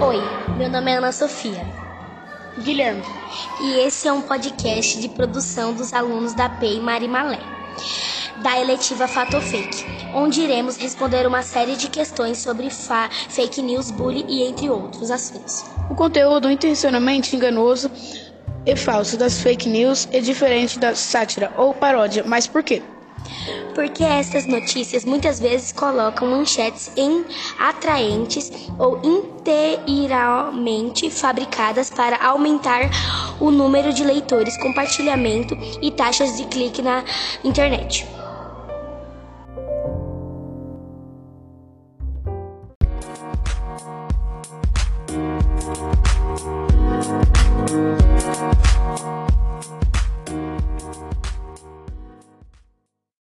Oi, meu nome é Ana Sofia. Guilherme. E esse é um podcast de produção dos alunos da PEI Marimalé, da eletiva Fato ou Fake, onde iremos responder uma série de questões sobre fake news, bullying e entre outros assuntos. O conteúdo intencionalmente enganoso e falso das fake news é diferente da sátira ou paródia, mas por quê? Porque estas notícias muitas vezes colocam manchetes em atraentes ou inteiramente fabricadas para aumentar o número de leitores, compartilhamento e taxas de clique na internet.